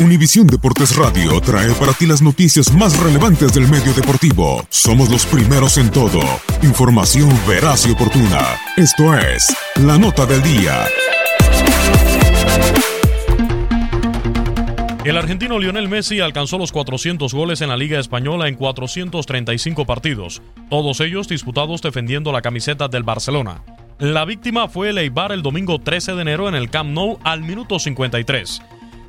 Univisión Deportes Radio trae para ti las noticias más relevantes del medio deportivo. Somos los primeros en todo. Información veraz y oportuna. Esto es La Nota del Día. El argentino Lionel Messi alcanzó los 400 goles en la Liga Española en 435 partidos, todos ellos disputados defendiendo la camiseta del Barcelona. La víctima fue el Eibar el domingo 13 de enero en el Camp Nou al minuto 53.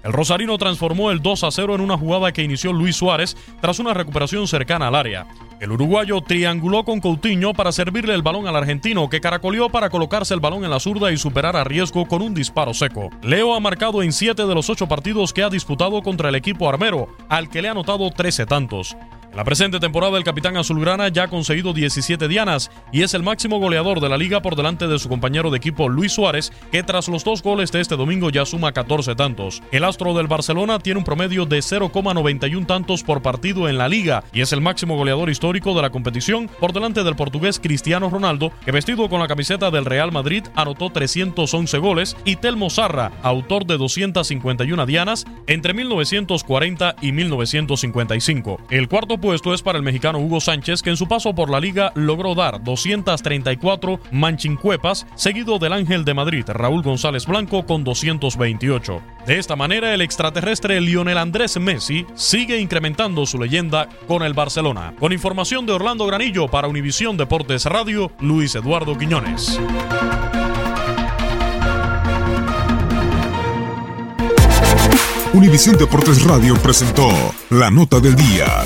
El rosarino transformó el 2 a 0 en una jugada que inició Luis Suárez tras una recuperación cercana al área. El uruguayo trianguló con Coutinho para servirle el balón al argentino, que caracoleó para colocarse el balón en la zurda y superar a riesgo con un disparo seco. Leo ha marcado en 7 de los 8 partidos que ha disputado contra el equipo armero, al que le ha anotado 13 tantos. La presente temporada el capitán azulgrana ya ha conseguido 17 dianas y es el máximo goleador de la liga por delante de su compañero de equipo Luis Suárez, que tras los dos goles de este domingo ya suma 14 tantos. El astro del Barcelona tiene un promedio de 0,91 tantos por partido en la liga y es el máximo goleador histórico de la competición por delante del portugués Cristiano Ronaldo, que vestido con la camiseta del Real Madrid anotó 311 goles, y Telmo Zarra, autor de 251 dianas entre 1940 y 1955. El cuarto puesto es para el mexicano Hugo Sánchez, que en su paso por la liga logró dar 234 manchincuepas, seguido del Ángel de Madrid, Raúl González Blanco, con 228. De esta manera, el extraterrestre Lionel Andrés Messi sigue incrementando su leyenda con el Barcelona. Con información de Orlando Granillo para Univisión Deportes Radio, Luis Eduardo Quiñones. Univisión Deportes Radio presentó La Nota del Día.